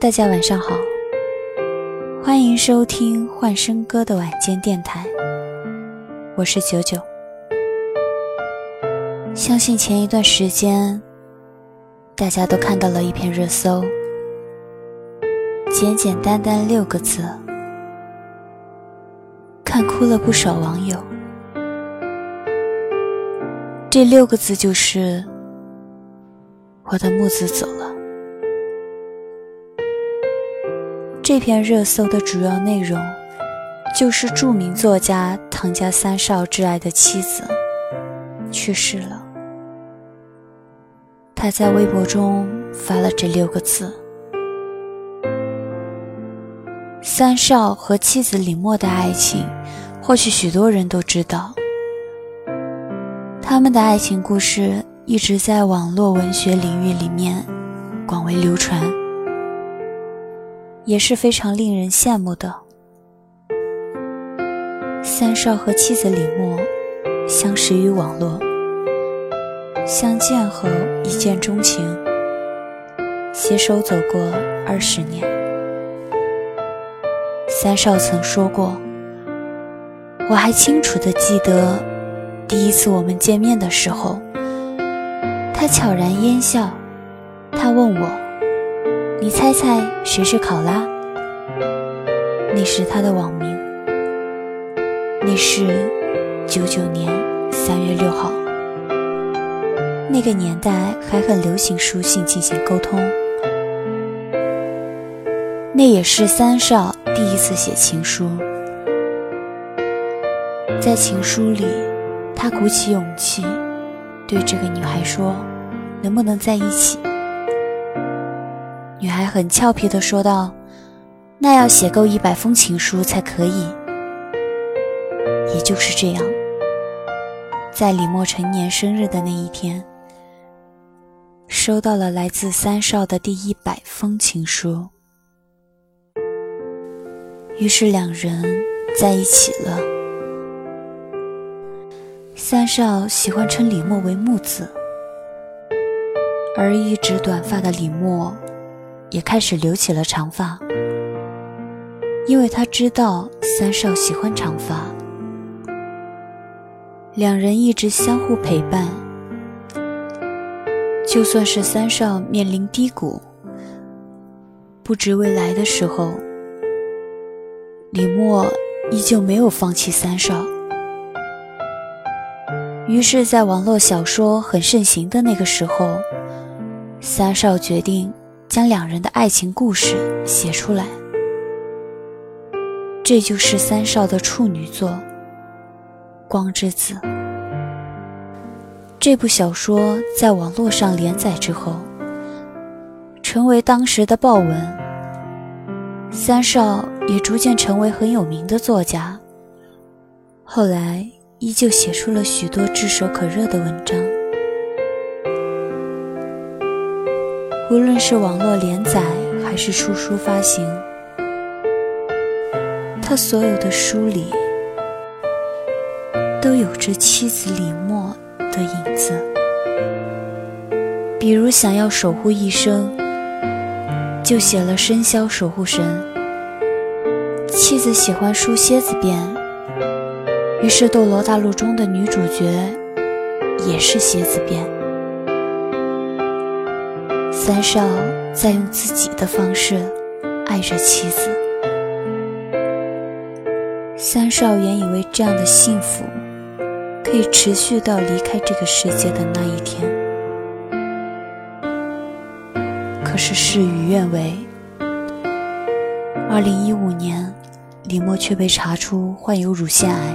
大家晚上好，欢迎收听幻声歌的晚间电台，我是九九。相信前一段时间，大家都看到了一篇热搜，简简单单六个字，看哭了不少网友。这六个字就是“我的木子走了”。这篇热搜的主要内容，就是著名作家唐家三少挚爱的妻子去世了。他在微博中发了这六个字：“三少和妻子李默的爱情，或许许多人都知道。他们的爱情故事一直在网络文学领域里面广为流传。”也是非常令人羡慕的。三少和妻子李默相识于网络，相见后一见钟情，携手走过二十年。三少曾说过：“我还清楚的记得，第一次我们见面的时候，他悄然烟笑，他问我。”你猜猜谁是考拉？那是他的网名。那是九九年三月六号。那个年代还很流行书信进行沟通。那也是三少第一次写情书。在情书里，他鼓起勇气对这个女孩说：“能不能在一起？”女孩很俏皮地说道：“那要写够一百封情书才可以。”也就是这样，在李默成年生日的那一天，收到了来自三少的第一百封情书。于是两人在一起了。三少喜欢称李默为木子，而一直短发的李默。也开始留起了长发，因为他知道三少喜欢长发。两人一直相互陪伴，就算是三少面临低谷、不知未来的时候，李默依旧没有放弃三少。于是，在网络小说很盛行的那个时候，三少决定。将两人的爱情故事写出来，这就是三少的处女作《光之子》。这部小说在网络上连载之后，成为当时的爆文。三少也逐渐成为很有名的作家，后来依旧写出了许多炙手可热的文章。无论是网络连载还是出书发行，他所有的书里都有着妻子李默的影子。比如想要守护一生，就写了生肖守护神。妻子喜欢梳蝎子辫，于是《斗罗大陆》中的女主角也是蝎子辫。三少在用自己的方式爱着妻子。三少原以为这样的幸福可以持续到离开这个世界的那一天，可是事与愿违。二零一五年，李默却被查出患有乳腺癌，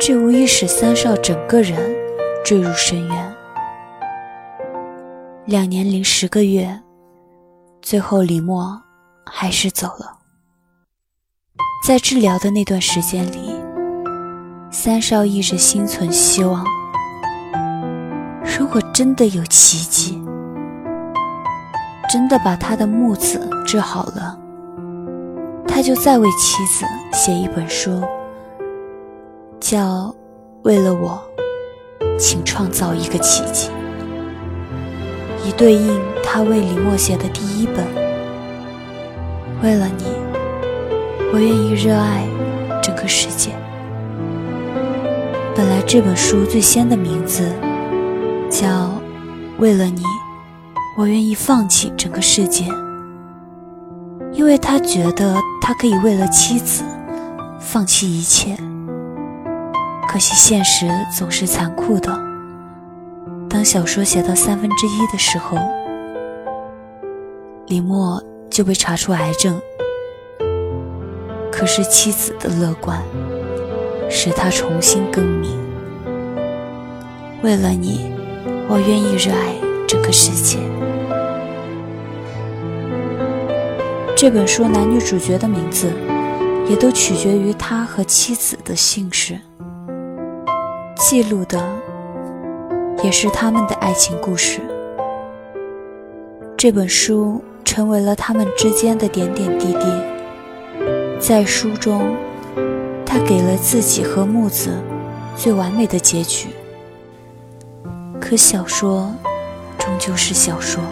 这无疑使三少整个人坠入深渊。两年零十个月，最后李默还是走了。在治疗的那段时间里，三少一直心存希望。如果真的有奇迹，真的把他的木子治好了，他就再为妻子写一本书，叫《为了我，请创造一个奇迹》。以对应他为李默写的第一本。为了你，我愿意热爱整个世界。本来这本书最先的名字叫《为了你，我愿意放弃整个世界》，因为他觉得他可以为了妻子放弃一切。可惜现实总是残酷的。当小说写到三分之一的时候，李默就被查出癌症。可是妻子的乐观，使他重新更名。为了你，我愿意热爱这个世界。这本书男女主角的名字，也都取决于他和妻子的姓氏。记录的也是他们的爱情故事。这本书成为了他们之间的点点滴滴。在书中，他给了自己和木子最完美的结局。可小说终究是小说，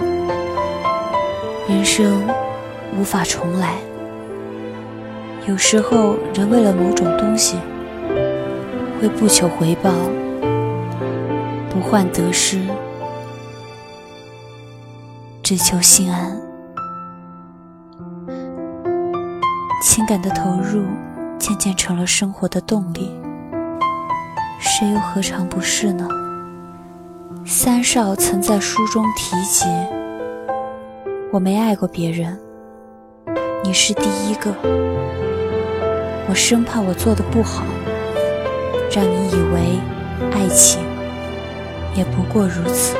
人生无法重来。有时候，人为了某种东西，会不求回报，不患得失，只求心安。情感的投入渐渐成了生活的动力，谁又何尝不是呢？三少曾在书中提及：“我没爱过别人，你是第一个。我生怕我做的不好，让你以为爱情也不过如此。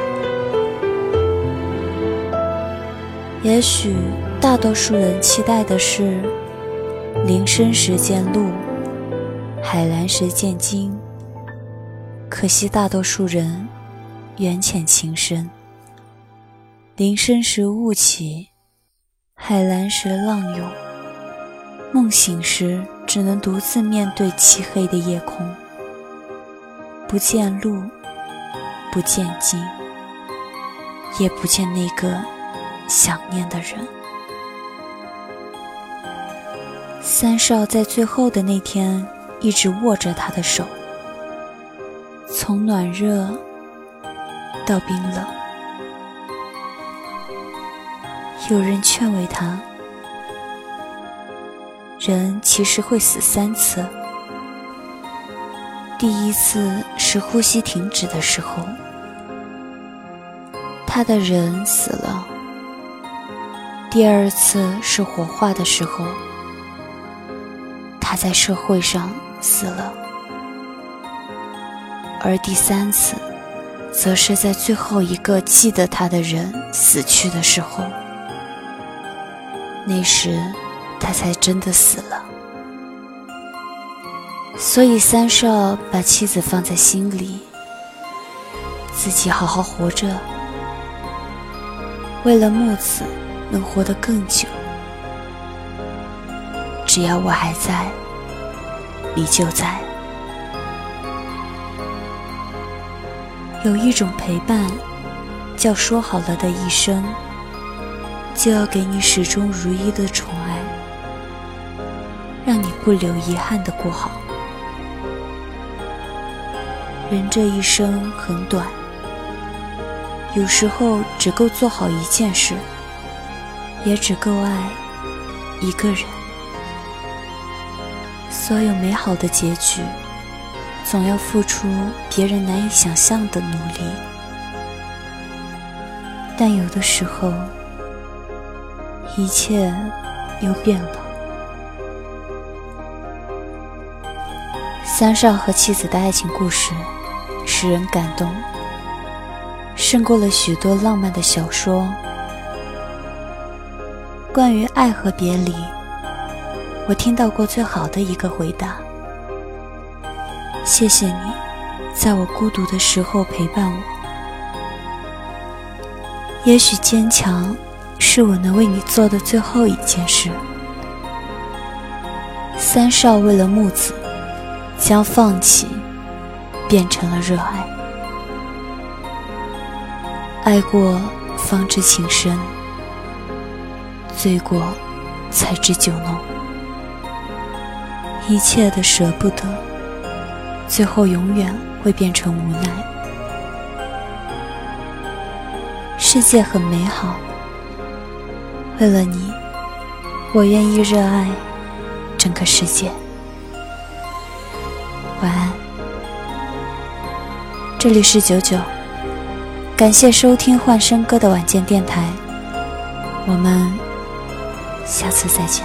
也许大多数人期待的是。”林深时见鹿，海蓝时见鲸。可惜大多数人缘浅情深。林深时雾起，海蓝时浪涌。梦醒时只能独自面对漆黑的夜空，不见鹿，不见鲸，也不见那个想念的人。三少在最后的那天一直握着他的手，从暖热到冰冷。有人劝慰他：人其实会死三次，第一次是呼吸停止的时候，他的人死了；第二次是火化的时候。他在社会上死了，而第三次，则是在最后一个记得他的人死去的时候。那时，他才真的死了。所以，三少把妻子放在心里，自己好好活着，为了木子能活得更久。只要我还在，你就在。有一种陪伴，叫说好了的一生，就要给你始终如一的宠爱，让你不留遗憾的过好。人这一生很短，有时候只够做好一件事，也只够爱一个人。所有美好的结局，总要付出别人难以想象的努力。但有的时候，一切又变了。三少和妻子的爱情故事，使人感动，胜过了许多浪漫的小说。关于爱和别离。我听到过最好的一个回答：“谢谢你，在我孤独的时候陪伴我。也许坚强是我能为你做的最后一件事。”三少为了木子，将放弃变成了热爱。爱过方知情深，醉过才知酒浓。一切的舍不得，最后永远会变成无奈。世界很美好，为了你，我愿意热爱整个世界。晚安，这里是九九。感谢收听幻声歌的晚间电台，我们下次再见。